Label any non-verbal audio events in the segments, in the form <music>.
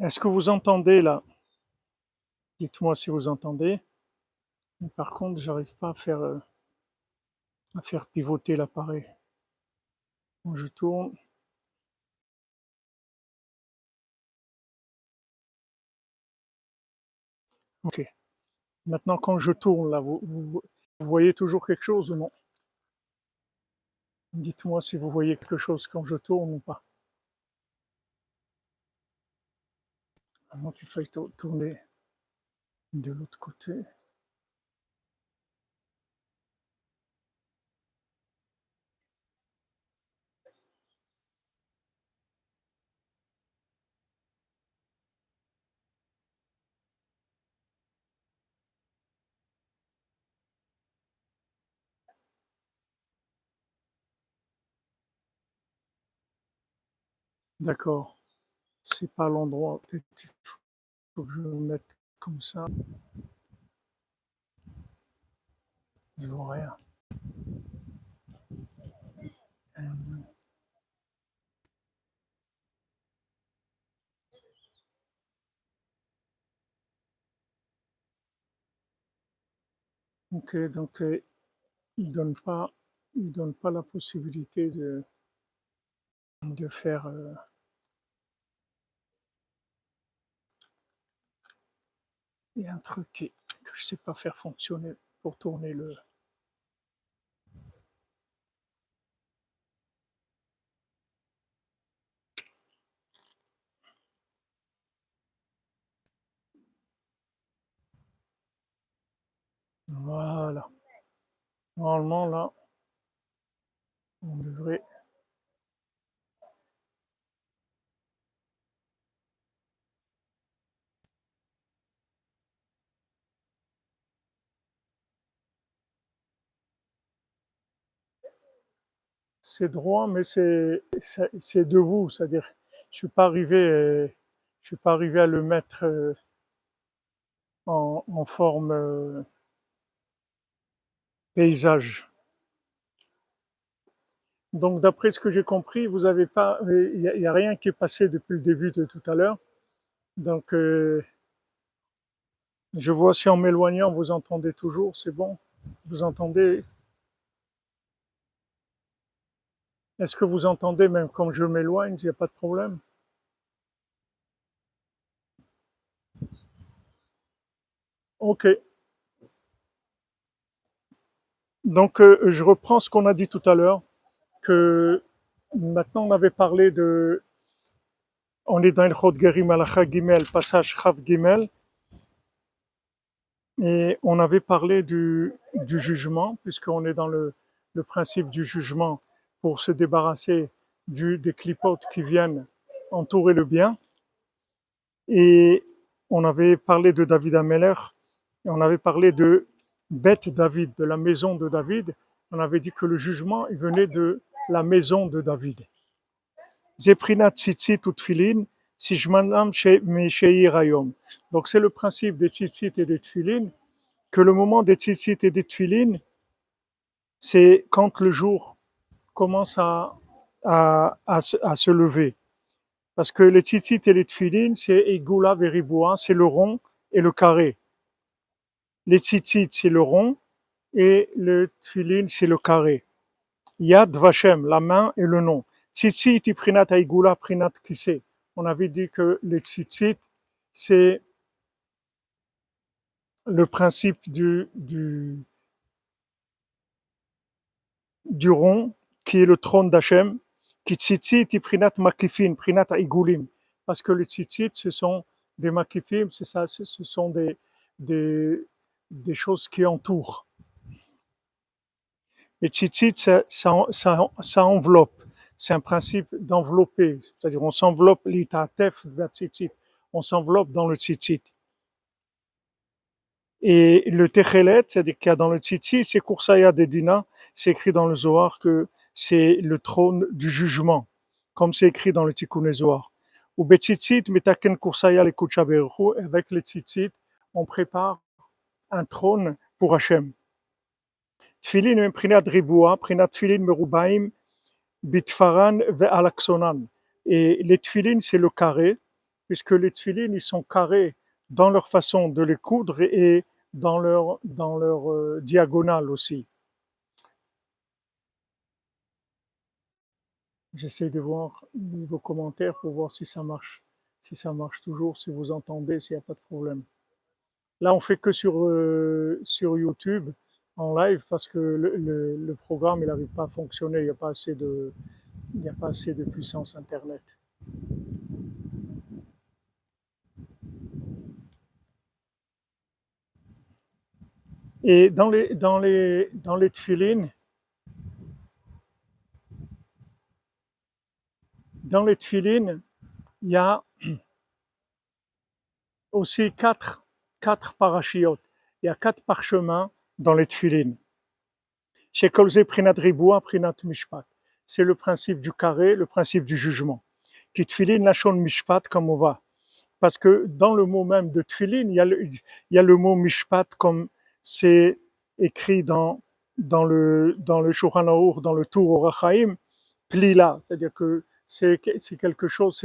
Est-ce que vous entendez là? Dites-moi si vous entendez. par contre, j'arrive pas à faire, euh, à faire pivoter l'appareil. je tourne. Ok. Maintenant, quand je tourne là, vous voyez toujours quelque chose ou non? Dites-moi si vous voyez quelque chose quand je tourne ou pas. Avant qu'il faille tourner de l'autre côté. D'accord. C'est pas l'endroit. Peut-être que je le mette comme ça. Je vois rien. Euh, ok, donc euh, il donne pas, il donne pas la possibilité de de faire. Euh, il un truc que je sais pas faire fonctionner pour tourner le. Voilà. Normalement, là, on devrait c'est droit, mais c'est debout, c'est-à-dire je suis pas arrivé, je suis pas arrivé à le mettre euh, en, en forme euh, paysage. Donc d'après ce que j'ai compris, vous avez pas, il n'y a, a, rien qui est passé depuis le début de tout à l'heure. Donc euh, je vois si en m'éloignant vous entendez toujours, c'est bon, vous entendez Est-ce que vous entendez même quand je m'éloigne, il n'y a pas de problème? Ok. Donc, euh, je reprends ce qu'on a dit tout à l'heure, que maintenant on avait parlé de... On est dans le Chod Gerim Gimel, passage Chav Gimel, et on avait parlé du, jugement, puisqu'on est dans le principe du jugement pour se débarrasser du, des clipotes qui viennent entourer le bien. Et on avait parlé de David Ameller, et on avait parlé de Beth David, de la maison de David. On avait dit que le jugement il venait de la maison de David. Zeprinat tzitzit ou tfilin, si je rayom. Donc c'est le principe des tzitzit et des tfilin, que le moment des tzitzit et des tfilin, c'est quand le jour commence à, à, à, se lever. Parce que les tzitzit et les tfilin, c'est Egula Veriboua, c'est le rond et le carré. Les tzitzit, c'est le rond et le tfilin, c'est le carré. Yad Vashem, la main et le nom. Tzitzit, prinat Aigula, prinat kise. On avait dit que les tzitzit, c'est le principe du, du, du rond qui est le trône d'Hachem, qui tzitzit prinat makifin, prinat igulim, parce que les tzitzit, ce sont des makifim, ce sont des, des, choses qui entourent. Les tzitzit, ça, ça, ça, enveloppe, c'est un principe d'envelopper, c'est-à-dire on s'enveloppe, l'itatef, on s'enveloppe dans le tzitzit. Et le techelet, c'est-à-dire qu'il y a dans le tzitzit, c'est Kursaya Dedina, c'est écrit dans le Zohar que c'est le trône du jugement, comme c'est écrit dans le Tikkun Zohar. Ou betzitzit metaken kursaya le avec le tzitzit, on prépare un trône pour Hachem. Tfilin prinat ribua, prinat tfilin merubaim, bitfaran ve alaksonan. Et les tfilin, c'est le carré, puisque les tfilines, ils sont carrés dans leur façon de les coudre et dans leur, dans leur euh, diagonale aussi. J'essaie de voir vos commentaires pour voir si ça marche, si ça marche toujours, si vous entendez, s'il n'y a pas de problème. Là, on fait que sur, euh, sur YouTube en live parce que le, programme il n'arrive pas à fonctionner, il n'y a pas assez de, il n'y a pas assez de puissance Internet. Et dans les, dans les, dans les dans les tfilines, il y a <clears throat> aussi quatre, quatre parachiotes. Il y a quatre parchemins dans les tfilines. Chez Prinat Prinat Mishpat. C'est le principe du carré, le principe du jugement. Lachon mishpat comme. Parce que dans le mot même de tfilin, il y a le, mot mishpat comme c'est écrit dans, dans le, dans le dans le Tour au Rachaim, plila, c'est-à-dire que c'est quelque chose,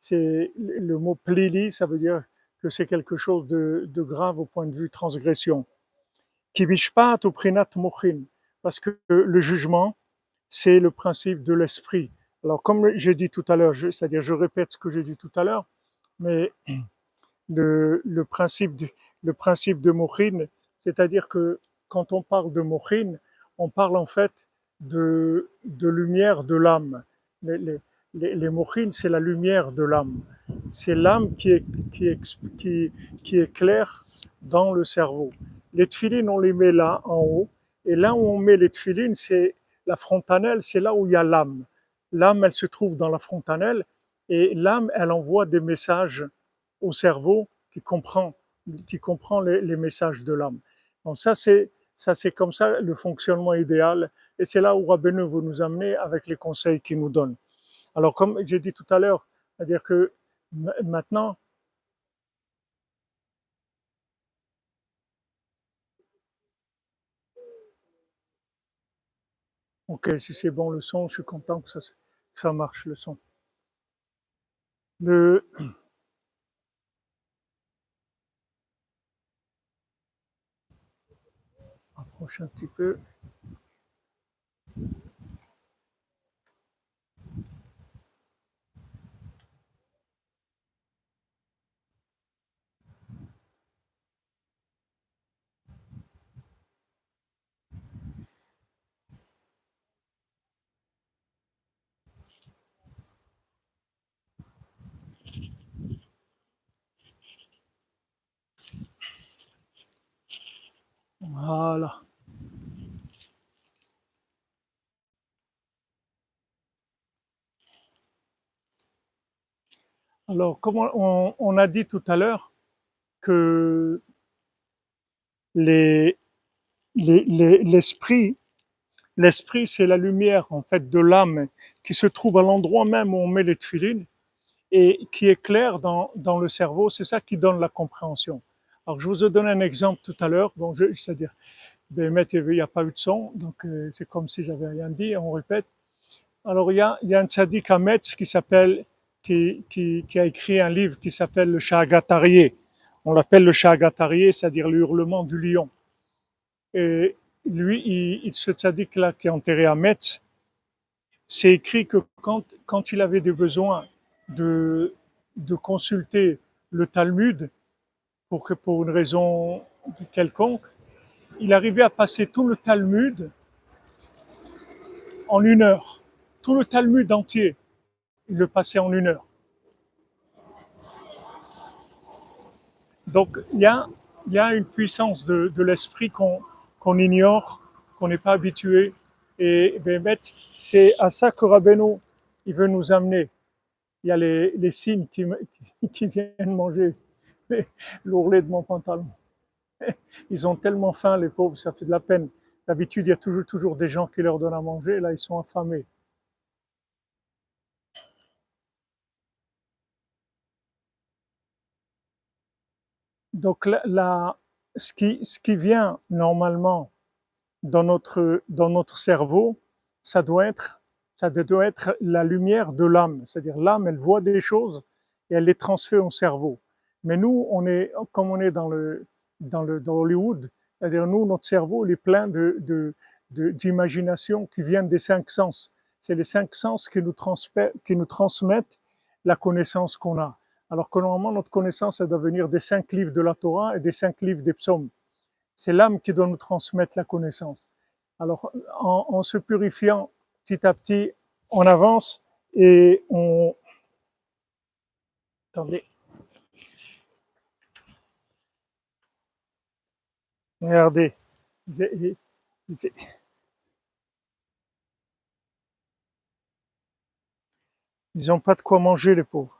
c'est le mot plili, ça veut dire que c'est quelque chose de, grave au point de vue transgression. Kibishpat ou prinat mochin, parce que le jugement, c'est le principe de l'esprit. Alors, comme j'ai dit tout à l'heure, c'est-à-dire je répète ce que j'ai dit tout à l'heure, mais <clears throat> le, le, principe de, le principe de mochin, c'est-à-dire que quand on parle de mochin, on parle en fait de, de lumière de l'âme. Les, les, c'est la lumière de l'âme. C'est l'âme qui, est, qui, éclaire dans le cerveau. Les tfilines, on les met là, en haut. Et là où on met les tfilines, c'est la frontanelle, c'est là où il y a l'âme. L'âme, elle se trouve dans la frontanelle. Et l'âme, elle envoie des messages au cerveau qui comprend, qui comprend les, les messages de l'âme. Donc ça, c'est ça, c'est comme ça le fonctionnement idéal. Et c'est là où Rabbeinu veut nous amener avec les conseils qu'il nous donne. Alors, comme j'ai dit tout à l'heure, c'est-à-dire que maintenant, Ok, si c'est bon le son, je suis content que ça, marche le son. Le, <clears throat> approche un petit peu. Voilà. Alors, comme on, a dit tout à l'heure que l'esprit, c'est la lumière en fait de l'âme qui se trouve à l'endroit même où on met les tuilines et qui éclaire dans le cerveau. C'est ça qui donne la compréhension. Alors, je vous ai donné un exemple tout à l'heure. Bon, c'est-à-dire, ben, il n'y a pas eu de son, donc euh, c'est comme si j'avais rien dit. On répète. Alors, il y a, un tzaddik à Metz qui s'appelle qui, a écrit un livre qui s'appelle le Shagatarié. On l'appelle le Shagatarié, c'est-à-dire le hurlement du lion. Et lui, il, il ce tzaddik-là qui est enterré à Metz, c'est écrit que quand, il avait des besoins de consulter le Talmud, pour que pour une raison quelconque, il arrivait à passer tout le Talmud en une heure. Tout le Talmud entier il le passait en une heure. Donc il y a, y a une puissance de, l'esprit qu'on qu'on ignore, qu'on n'est pas habitué. Et ben, c'est à ça que Rabbeinu, il veut nous amener. Il y a les, les signes qui, <laughs> qui viennent manger <laughs> l'ourlet de mon pantalon. <laughs> Ils ont tellement faim, les pauvres, ça fait de la peine. D'habitude, il y a toujours, toujours des gens qui leur donnent à manger. Là, ils sont affamés. Donc ce, qui, ce qui vient normalement dans notre, dans notre cerveau, ça doit être, ça doit être la lumière de l'âme. C'est-à-dire l'âme, elle voit des choses et elle les transfère au cerveau. Mais nous, on est, comme on est dans le, dans le, Hollywood, c'est-à-dire nous, notre cerveau, il est plein de, d'imagination qui viennent des cinq sens. C'est les cinq sens qui nous, qui nous transmettent la connaissance qu'on a. Alors que normalement, notre connaissance, elle doit venir des cinq livres de la Torah et des cinq livres des psaumes. C'est l'âme qui doit nous transmettre la connaissance. Alors, en se purifiant petit à petit, on avance et on... Attendez. Regardez. Ils n'ont pas de quoi manger, les pauvres.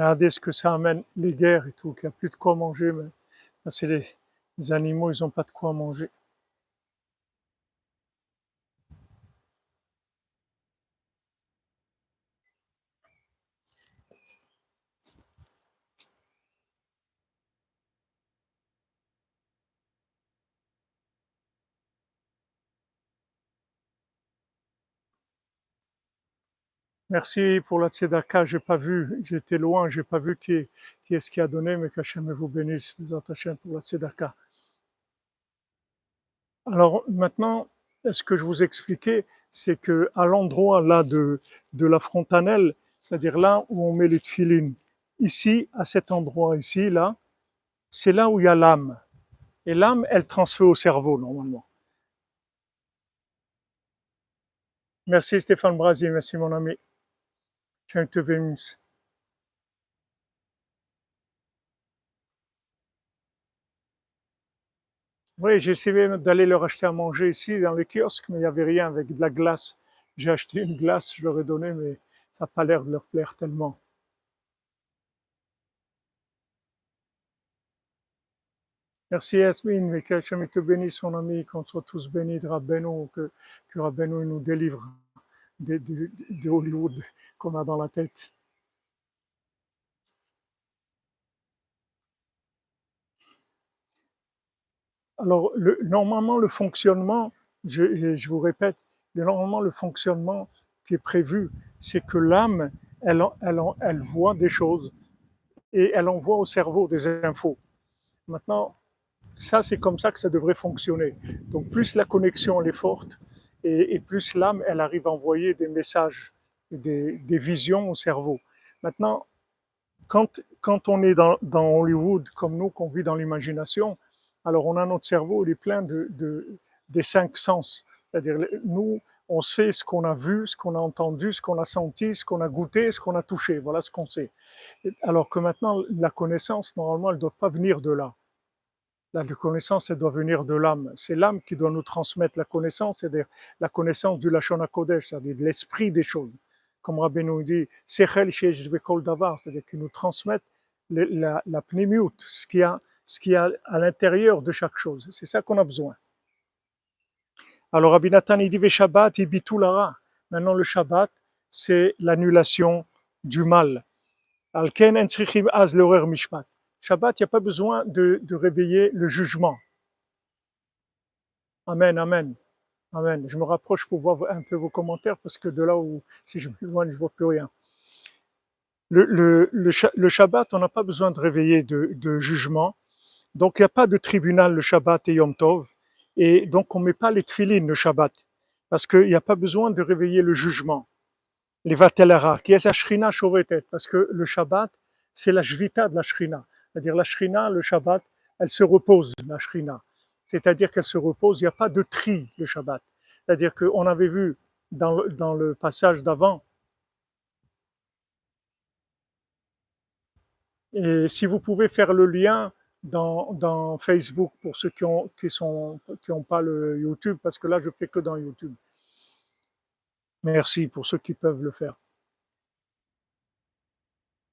Regardez ce que ça amène, les guerres et tout, qu'il n'y a plus de quoi manger. Mais c'est les, animaux, ils n'ont pas de quoi manger. Merci pour la tzedaka, j'ai pas vu, j'étais loin, j'ai pas vu qui, est-ce qui a donné, mais qu'Hachem vous bénisse, vous attachez pour la tzedaka. Alors maintenant, ce que je vous expliquais, c'est que à l'endroit là de, de la frontanelle, c'est-à-dire là où on met les tefilines, ici, à cet endroit ici, là, c'est là où il y a l'âme. Et l'âme, elle transfère au cerveau normalement. Merci Stéphane Brasier, merci mon ami. Oui, j'ai essayé d'aller leur acheter à manger ici dans les kiosques, mais il n'y avait rien avec de la glace. J'ai acheté une glace, je leur ai donné, mais ça n'a pas l'air de leur plaire tellement. Merci Yasmine, que Hachem te bénisse, mon ami, qu'on soit tous bénis de Rabbeinu, que, que nous délivre de, Hollywood qu'on a dans la tête. Alors, le, normalement, le fonctionnement, je, je, vous répète, normalement, le fonctionnement qui est prévu, c'est que l'âme, elle, elle, elle voit des choses et elle envoie au cerveau des infos. Maintenant, ça, c'est comme ça que ça devrait fonctionner. Donc, plus la connexion elle est forte et, plus l'âme, elle arrive à envoyer des messages des, visions au cerveau. Maintenant, quand, quand on est dans, Hollywood, comme nous, qu'on vit dans l'imagination, alors on a notre cerveau, il est plein de des cinq sens. C'est-à-dire, nous, on sait ce qu'on a vu, ce qu'on a entendu, ce qu'on a senti, ce qu'on a goûté, ce qu'on a touché. Voilà ce qu'on sait. Alors que maintenant, la connaissance, normalement, elle ne doit pas venir de là. La connaissance, elle doit venir de l'âme. C'est l'âme qui doit nous transmettre la connaissance, c'est-à-dire la connaissance du Lachon Kodesh, c'est-à-dire de l'esprit des choses comme Rabbi nous dit, c'est-à-dire qu'ils nous transmettent la, la ce qu'il y a, ce a à l'intérieur de chaque chose. C'est ça qu'on a besoin. Alors Rabbi Nathan, il dit, Shabbat, il lara. Maintenant, le Shabbat, c'est l'annulation du mal. Alken az mishpat. Shabbat, il n'y a pas besoin de, réveiller le jugement. Amen, amen. Amen. Je me rapproche pour voir un peu vos commentaires parce que de là où, si je m'éloigne, je vois plus rien. Le, Shabbat, on n'a pas besoin de réveiller de, jugement. Donc, il n'y a pas de tribunal le Shabbat et Yom Tov. Et donc, on ne met pas les tfilines le Shabbat. Parce qu'il n'y a pas besoin de réveiller le jugement. Les vatelara, qui est la shrina Parce que le Shabbat, c'est la jvita de la shrina. C'est-à-dire, la shrina, le Shabbat, elle se repose, la shrina c'est-à-dire qu'elle se repose, il n'y a pas de tri le Shabbat. C'est-à-dire qu'on avait vu dans, dans le passage d'avant, et si vous pouvez faire le lien dans, dans Facebook pour ceux qui ont qui qui ont pas le YouTube, parce que là je fais que dans YouTube. Merci pour ceux qui peuvent le faire.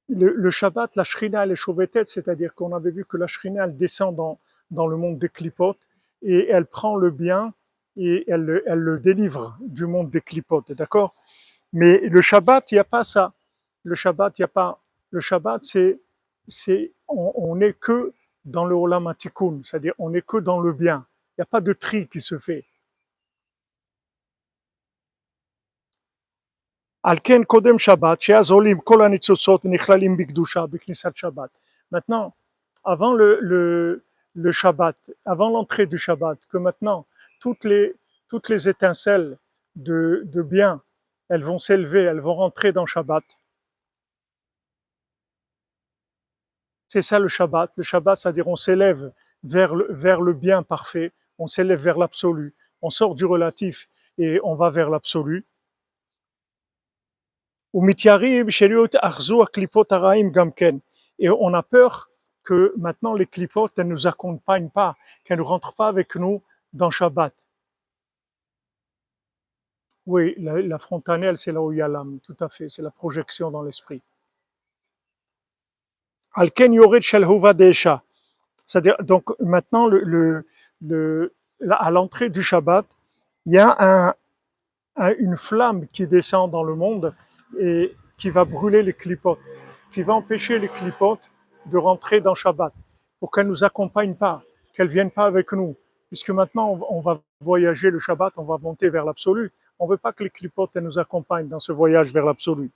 Le, le Shabbat, la Shrina, elle est chauvetette, c'est-à-dire qu'on avait vu que la Shrina, elle descend dans, dans le monde des clipotes et elle prend le bien et elle, le- elle le délivre du monde des clipotes, d'accord? Mais le Shabbat, il n'y a pas ça. Le Shabbat, il n'y a pas. Le Shabbat, c'est, c'est, on, n'est que dans le Olam c'est-à-dire on n'est que dans le bien. Il n'y a pas de tri qui se fait. על כן קודם שבת, שאז עולים כל הניצוצות ונכללים בקדושה, בכניסת שבת. Maintenant, avant le, le, le Shabbat, avant l'entrée du Shabbat, que maintenant toutes les, toutes les étincelles de, de bien, elles vont s'élever, elles vont rentrer dans Shabbat. C'est ça le Shabbat. Le Shabbat, c'est-à-dire on s'élève vers le, vers le bien parfait, on s'élève vers l'absolu, on sort du relatif et on va vers l'absolu. ומתיירים שלא יתאחזו הקליפות הרעים גם כן. Et on a peur que maintenant les clipotes, elles ne nous accompagnent pas, qu'elles ne rentrent pas avec nous dans Shabbat. Oui, la, la frontanelle, c'est là où il y a l'âme, tout à fait, c'est la projection dans l'esprit. Al ken yored shel huva deisha. C'est-à-dire, donc maintenant, le, le, le- là, à l'entrée du Shabbat, il y a un, un- une flamme qui descend dans le monde et qui va brûler les clipotes, qui va empêcher les clipotes de rentrer dans Shabbat, pour qu'elles ne nous accompagnent pas, qu'elles ne viennent pas avec nous. Puisque maintenant, on, va voyager le Shabbat, on va monter vers l'absolu. On veut pas que les clipotes elles nous accompagnent dans ce voyage vers l'absolu.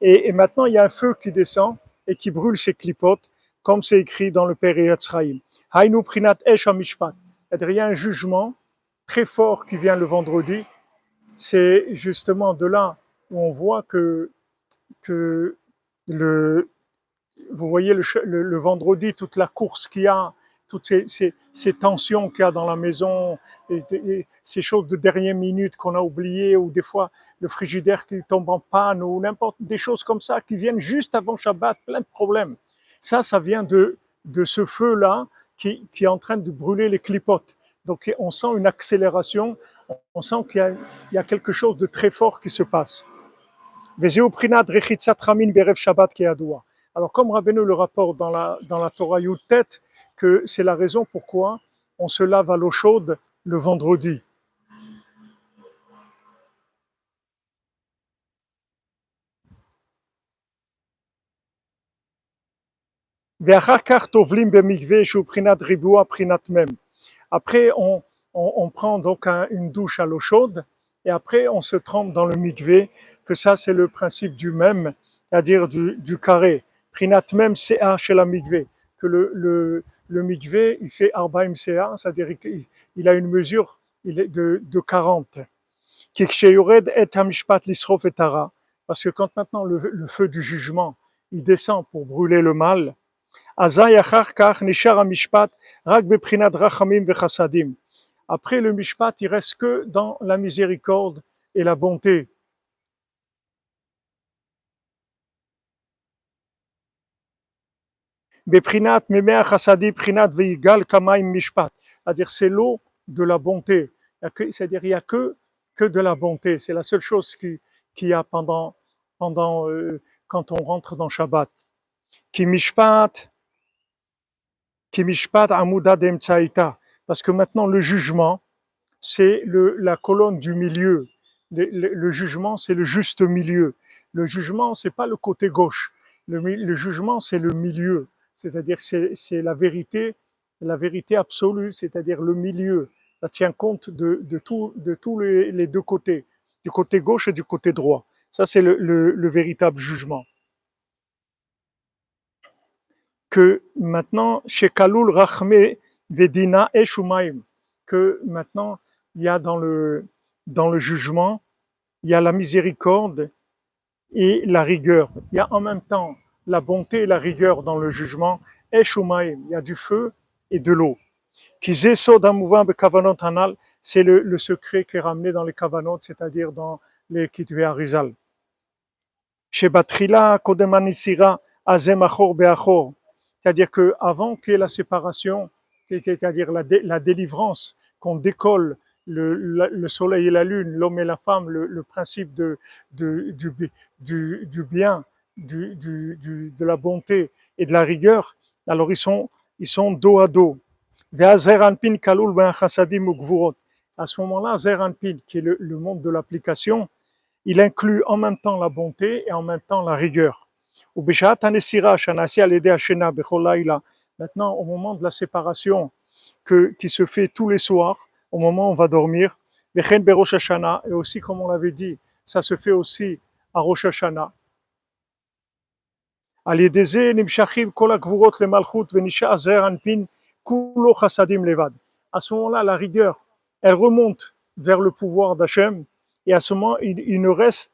Et, et maintenant, il y a un feu qui descend et qui brûle ces clipotes, comme c'est écrit dans le Père. Hainu prinat esh il y a un jugement très fort qui vient le vendredi. C'est justement de là où on voit que, que le, vous voyez le, le- vendredi, toute la course qu'il y a, toutes ces, ces- ces tensions qu'il y a dans la maison, et, et ces choses de dernière minute qu'on a oubliées, ou des fois le frigidaire qui tombe en panne, ou n'importe des choses comme ça qui viennent juste avant Shabbat, plein de problèmes. Ça, ça vient de, de ce feu-là qui, qui est en train de brûler les clipotes. Donc on sent une accélération, on sent qu'il y a, il y a quelque chose de très fort qui se passe. וזהו בחינת רחיצת חמין בערב שבת כידוע. Alors comme Rabbeinu le rapporte dans la, dans la Torah Yud-Tet, que c'est la raison pourquoi on se lave à l'eau chaude le vendredi. ואחר כך טובלים במקווה שהוא בחינת ריבוע, בחינת מ'. Après, on, prend donc un- une douche à l'eau chaude et après, on se trempe dans le mikvé, que ça, c'est le principe du même, c'est-à-dire du, carré. Prinat même CA chez la mikvé, que le, le, mikvé, il fait Arbaim CA, c'est-à-dire qu'il il a une mesure il est de, de 40. Qui ksheyored et hamishpat lisrof et tara. Parce que quand maintenant le, le feu du jugement, il descend pour brûler le mal, après le mishpat, il reste que dans la miséricorde et la bonté. Beprinat memea chasadi prinat veigal kamaim mishpat. C'est-à-dire, c'est l'eau de la bonté. C'est-à-dire, il n'y a que, que de la bonté. C'est la seule chose qu'il qui y a pendant, pendant euh, quand on rentre dans Shabbat. Qui mishpat, parce que maintenant le jugement, c'est la colonne du milieu. Le, jugement, c'est le juste milieu. Le jugement, c'est pas le côté gauche. Le, jugement, c'est le milieu. C'est-à-dire, c'est la vérité, la vérité absolue, c'est-à-dire le milieu. Ça tient compte de, de, tous les, deux côtés, du côté gauche et du côté droit. Ça, c'est le véritable jugement. Que maintenant, chez Kalul Rachme Vedina et que maintenant, il y a dans le, dans le jugement, il y a la miséricorde et la rigueur. Il y a en même temps la bonté et la rigueur dans le jugement. Et il y a du feu et de l'eau. C'est le, secret qui est ramené dans les kavanot, c'est-à-dire dans les kitvé Arizal. Chez Batrila, Kodemanisira, Azem Achor Beachor. C'est-à-dire qu'avant qu'il y ait la séparation, c'est-à-dire la, dé- la délivrance, qu'on décolle le, le, soleil et la lune, l'homme et la femme, le, principe du, bien, de la bonté et de la rigueur, alors ils sont, ils sont dos à dos. À ce moment-là, Zeranpin, qui est le monde de l'application, il inclut en même temps la bonté et en même temps la rigueur. Maintenant, au moment de la séparation que, qui se fait tous les soirs, au moment où on va dormir, et aussi, comme on l'avait dit, ça se fait aussi à Rosh Hashanah. À ce moment-là, la rigueur, elle remonte vers le pouvoir d'Hachem, et à ce moment, il, il, ne reste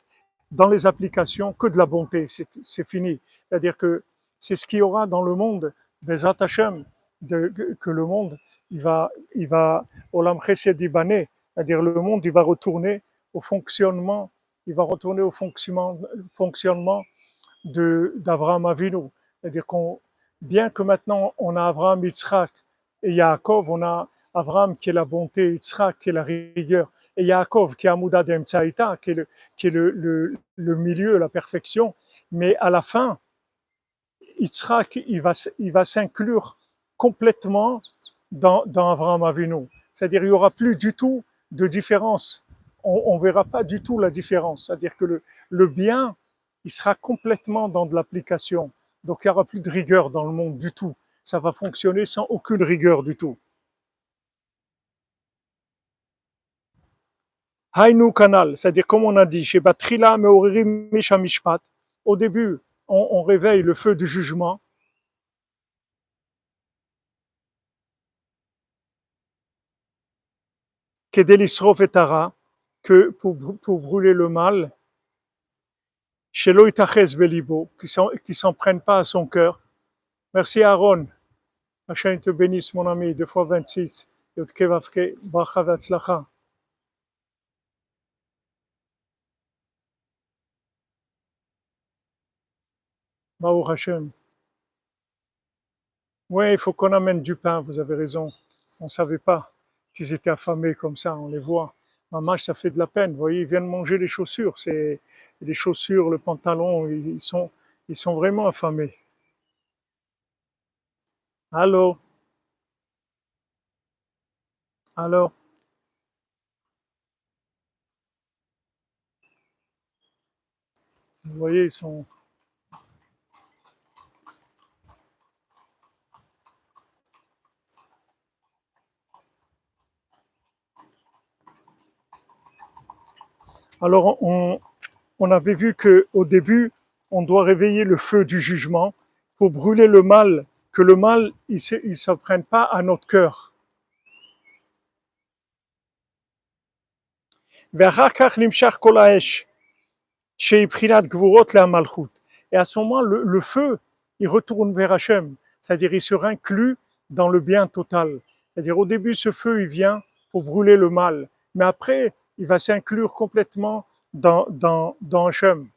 dans les applications que de la bonté, c'est fini. C'est-à-dire que c'est ce qu'il y aura dans le monde des de, que le monde, il va, il va, Olam c'est-à-dire le monde, il va retourner au fonctionnement, il va retourner au fonctionnement, fonctionnement d'Abraham Avinu. C'est-à-dire qu'on, bien que maintenant on a Abraham, Yitzhak et Yaakov, on a Abraham qui est la bonté, Yitzhak qui est la rigueur, et Yaakov qui est Amouda Demtsaïta, qui est, le, milieu, la perfection. Mais à la fin, Yitzhak, il va, s'inclure complètement dans, dans Abraham Avinu. C'est-à-dire, il n'y aura plus du tout de différence. On ne verra pas du tout la différence. C'est-à-dire que le, le bien, il sera complètement dans de l'application. Donc, il n'y aura plus de rigueur dans le monde du tout. Ça va fonctionner sans aucune rigueur du tout. Hainu Kanal, c'est-à-dire comme on a dit, chez Batrila Meoririm Mishamishpat, au début, on, on réveille le feu du jugement. Que pour, pour brûler le mal, chez Loïtaches Belibo, qui s'en prennent pas à son cœur. Merci Aaron. Hachem te bénisse, mon ami, deux fois 26. Yotke. Baruch Hashem. Oui, il faut qu'on amène du pain, vous avez raison. On ne savait pas qu'ils étaient affamés comme ça, on les voit. Maman, ça fait de la peine. Vous voyez, ils viennent manger les chaussures. C'est les chaussures, le pantalon, ils sont, ils sont vraiment affamés. Allô? Allô? Vous voyez, ils sont Alors, on, avait vu que au début, on doit réveiller le feu du jugement pour brûler le mal, que le mal, il ne se prenne pas à notre cœur. Et à ce moment, le, feu, il retourne vers Hachem, c'est-à-dire il se inclut dans le bien total. C'est-à-dire au début, ce feu, il vient pour brûler le mal, mais après, il va s'inclure complètement dans, dans, dans Hachem.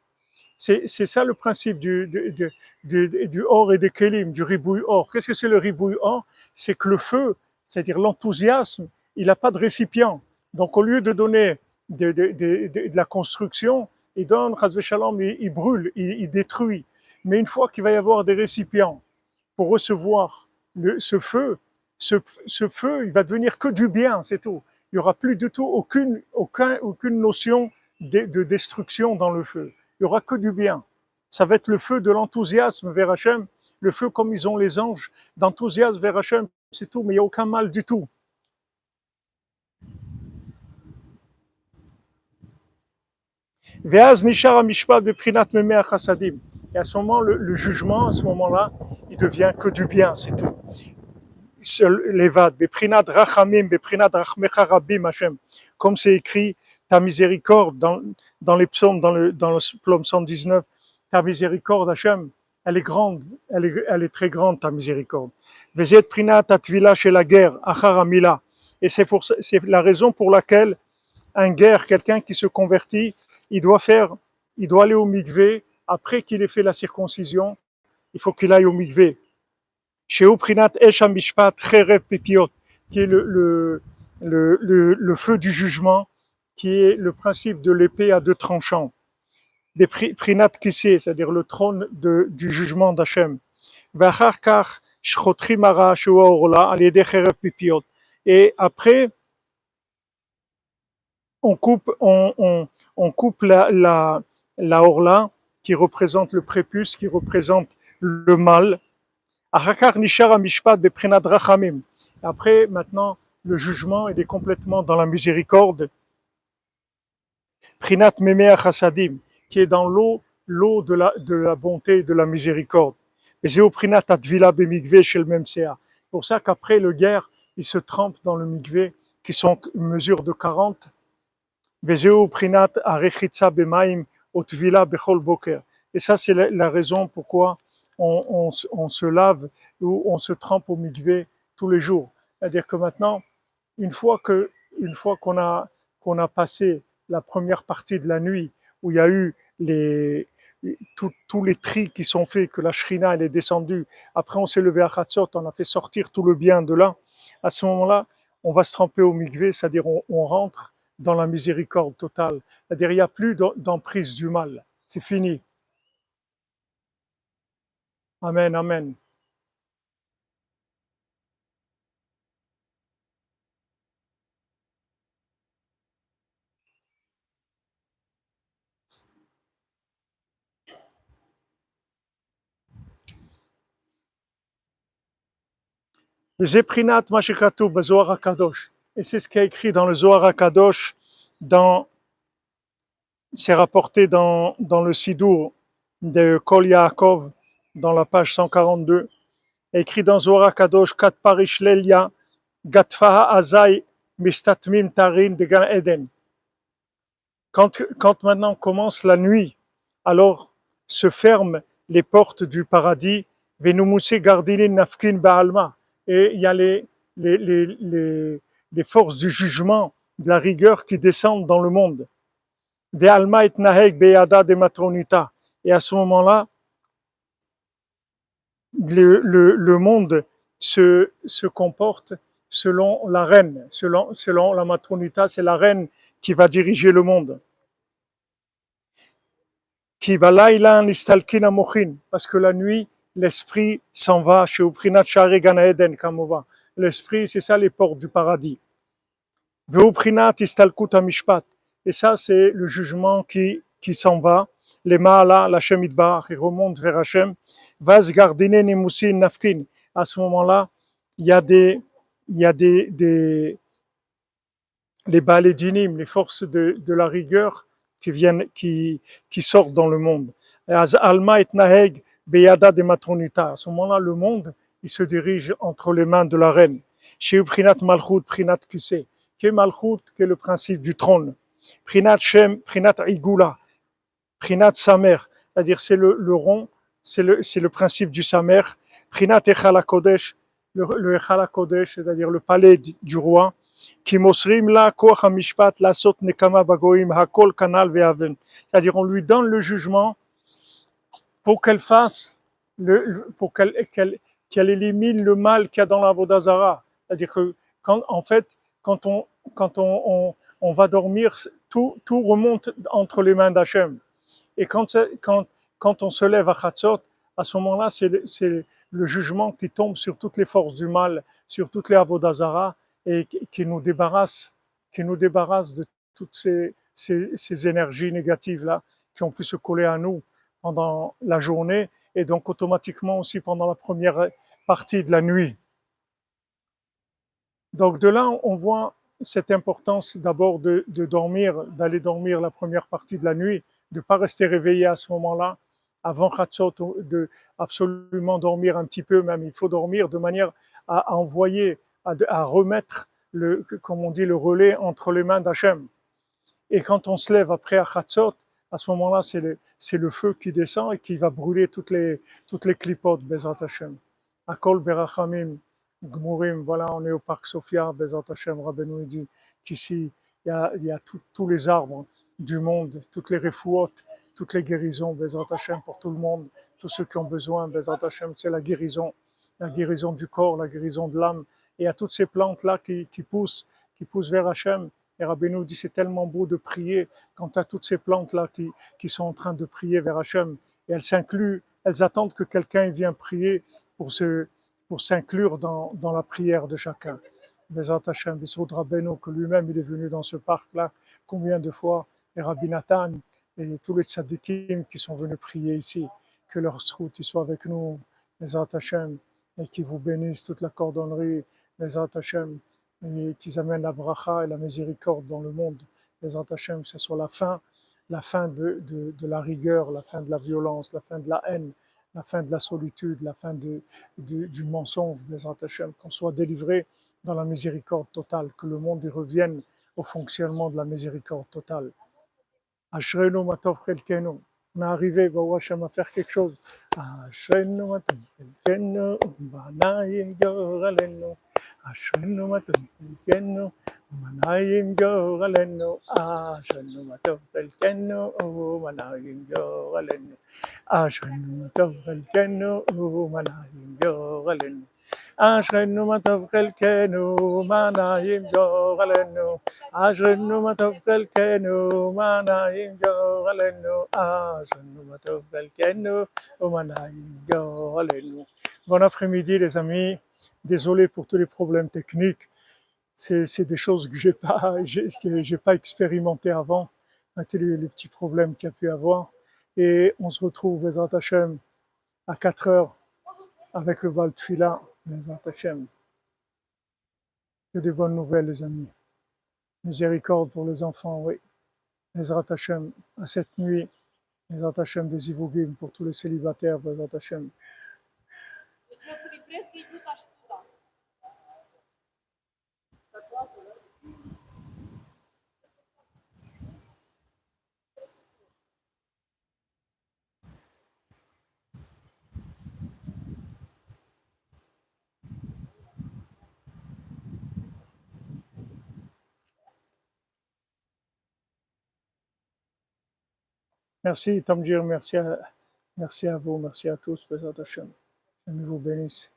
C'est, ça le principe du, du, du, du, or et des kelim, du ribouille or. Qu'est-ce que c'est le ribouille or? C'est que le feu, c'est-à-dire l'enthousiasme, il n'a pas de récipient. Donc au lieu de donner de, de, de, de la construction, il donne, shalom, il, il brûle, il, il, détruit. Mais une fois qu'il va y avoir des récipients pour recevoir ce feu, ce, ce feu, il va devenir que du bien, c'est tout il n'y aura plus du tout aucune, aucun, aucune notion de, de, destruction dans le feu. Il n'y aura que du bien. Ça va être le feu de l'enthousiasme vers Hachem, le feu comme ils ont les anges, d'enthousiasme vers Hachem, c'est tout, mais il n'y a aucun mal du tout. Et à ce moment, le, le jugement, à ce moment-là, il devient que du bien, c'est tout. Comme c'est écrit, ta miséricorde dans, dans les psaumes, dans le, dans le psaume 119, ta miséricorde Hashem, elle est grande, elle est, elle est très grande ta miséricorde. Chez la guerre, acharamila. Et c'est pour, c'est la raison pour laquelle un guerre, quelqu'un qui se convertit, il doit faire, il doit aller au mikvé après qu'il ait fait la circoncision. Il faut qu'il aille au mikvé chez Oprinat Esh Amishpat Cherev Pepiot, qui est le, le, le, le, feu du jugement, qui est le principe de l'épée à deux tranchants. Des Prinat Kissé, c'est-à-dire le trône de, du jugement d'Hachem. Et après, on coupe, on, on, on coupe la, la, la orla qui représente le prépuce, qui représente le mal, après, maintenant, le jugement, il est complètement dans la miséricorde. Prinat Memea Chassadim, qui est dans l'eau, l'eau de la, de la bonté et de la miséricorde. Prinat Advila Bemigve chez le même pour ça qu'après le guerre, il se trempe dans le migvé, qui sont une mesure de 40. Vezeu Prinat Bemaim Otvila Boker. Et ça, c'est la raison pourquoi on, on, on se lave ou on se trempe au migvé tous les jours. C'est-à-dire que maintenant, une fois que, une fois qu'on a, qu'on a passé la première partie de la nuit où il y a eu les, tous les tris qui sont faits, que la shrina elle est descendue, après on s'est levé à Hatzot, on a fait sortir tout le bien de là, à ce moment-là, on va se tremper au migvé, c'est-à-dire on, on rentre dans la miséricorde totale. C'est-à-dire il n'y a plus d'em- d'emprise du mal. C'est fini. Amen, amen. Et c'est ce qui est écrit dans le Zohar HaKadosh, dans, c'est rapporté dans, dans le Sidour de Kol Yaakov, dans la page 142, écrit dans Zohar HaKadosh, Kat Parish Lelia, Gatfaha Azai, Mistatmim Tarin de Gan Eden. Quand, maintenant commence la nuit, alors se ferment les portes du paradis, Venumuse Gardinin Nafkin Baalma, et il y a les, les, les, les, forces du jugement, de la rigueur qui descendent dans le monde. De Alma et Beyada de. Et à ce moment-là, le, monde se, se comporte selon la reine, selon, selon la matronita, c'est la reine qui va diriger le monde. Parce que la nuit, l'esprit s'en va chez Kamova. L'esprit, c'est ça les portes du paradis. Et ça, c'est le jugement qui, qui s'en va. Les Maala, la Shemidbar, il remonte vers Hachem. Vas gardiner nemusin nafkin. À ce moment-là, il y a des, il y a des, des les balédinim, les forces de, de la rigueur qui viennent, qui, qui sortent dans le monde. Alma et naheg beyada de matronita. À ce moment-là, le monde, il se dirige entre les mains de la reine. Chez Prinat Malchut, Prinat Kissé. Qui est Malchut, qui est le principe du trône. Prinat Shem, Prinat Igula. Prinat Samer. C'est-à-dire, c'est le, le rond, c'est le, le principe du Samer. Prinat Echala Kodesh, le, Echala Kodesh, c'est-à-dire le palais du, roi. C'est-à-dire, on lui donne le jugement pour qu'elle fasse, le, pour qu'elle qu'elle qu'elle élimine le mal qu'il y a dans la Vodazara. C'est-à-dire que, quand, en fait, quand on, quand on, on, on va dormir, tout, tout remonte entre les mains d'Hachem. Et quand, quand, quand on se lève à Chatzot, à ce moment-là, c'est le, jugement qui tombe sur toutes les forces du mal, sur toutes les Avodazara, et qui, nous débarrasse, qui nous débarrasse de toutes ces énergies négatives-là qui ont pu se coller à nous pendant la journée et donc automatiquement aussi pendant la première partie de la nuit. Donc de là, on voit cette importance d'abord de, de dormir, d'aller dormir la première partie de la nuit, de ne pas rester réveillé à ce moment-là, avant Khatsot, de absolument dormir un petit peu même. Il faut dormir de manière à, envoyer, à, remettre, le, comme on dit, le relais entre les mains d'Hachem. Et quand on se lève après à à ce moment-là, c'est le, le feu qui descend et qui va brûler toutes les, toutes les clipotes, Bezat Hashem. Akol Berachamim, Gmurim, voilà, on est au parc Sophia, Bezat Hashem, Rabbeinu dit qu'ici, il y a, il y a tous les arbres du monde, toutes les refouotes, toutes les guérisons, Bezat Hashem, pour tout le monde, tous ceux qui ont besoin, Bezat Hashem, c'est la guérison, la guérison du corps, la guérison de l'âme. Et a toutes ces plantes-là qui, qui poussent, qui poussent vers Hachem. Et Rabbeinu dit c'est tellement beau de prier quand tu as toutes ces plantes-là qui, qui sont en train de prier vers Hachem. Et elles s'incluent, elles attendent que quelqu'un vienne prier pour se, pour s'inclure dans, dans la prière de chacun. Bezat Hachem, Bissoud Rabbeinu, que lui-même il est venu dans ce parc-là, combien de fois, et Rabbi Nathan, et tous les tzadikim qui sont venus prier ici, que leur route soit avec nous, Bezat Hachem, et qui vous bénissent toute la cordonnerie, Bezat Hachem, et qu'ils amènent la bracha et la miséricorde dans le monde, Bezat Hachem, que ce soit la fin, la fin de, la rigueur, la fin de la violence, la fin de la haine, la fin de la solitude, la fin du mensonge, Bezat Hachem, qu'on soit délivré dans la miséricorde totale, que le monde y revienne au fonctionnement de la miséricorde totale. Ashrenu matov chelkenu. On est arrivé, Baruch Hashem, à faire quelque chose. Ashrenu matov chelkenu, banayim goralenu. Ashrenu matov chelkenu, banayim goralenu. Ashrenu matov chelkenu, banayim goralenu. Ashrenu matov chelkenu, banayim goralenu. אשרנו מה טוב חלקנו, מה נעים גורלנו. אשרנו מה טוב חלקנו, מה נעים גורלנו. אשרנו מה טוב חלקנו, ומה נעים גורלנו. Bon après-midi les amis, désolé pour tous les problèmes techniques. C'est des choses que j'ai pas, <laughs> que j'ai pas expérimenté avant, les, les petits problèmes qu'il y a pu avoir. Et on se retrouve, les Hashem, à 4 heures avec le Val Tfila. Bezat Hashem. Que des bonnes nouvelles, les amis. Miséricorde pour les enfants, oui. Bezat Hashem, à cette nuit. Bezat Hashem des Ivogim pour tous les célibataires, Bezat Hashem. Merci Tamjir, merci à, merci à vous, merci à tous, Bezat Hashem. Vous bénisse.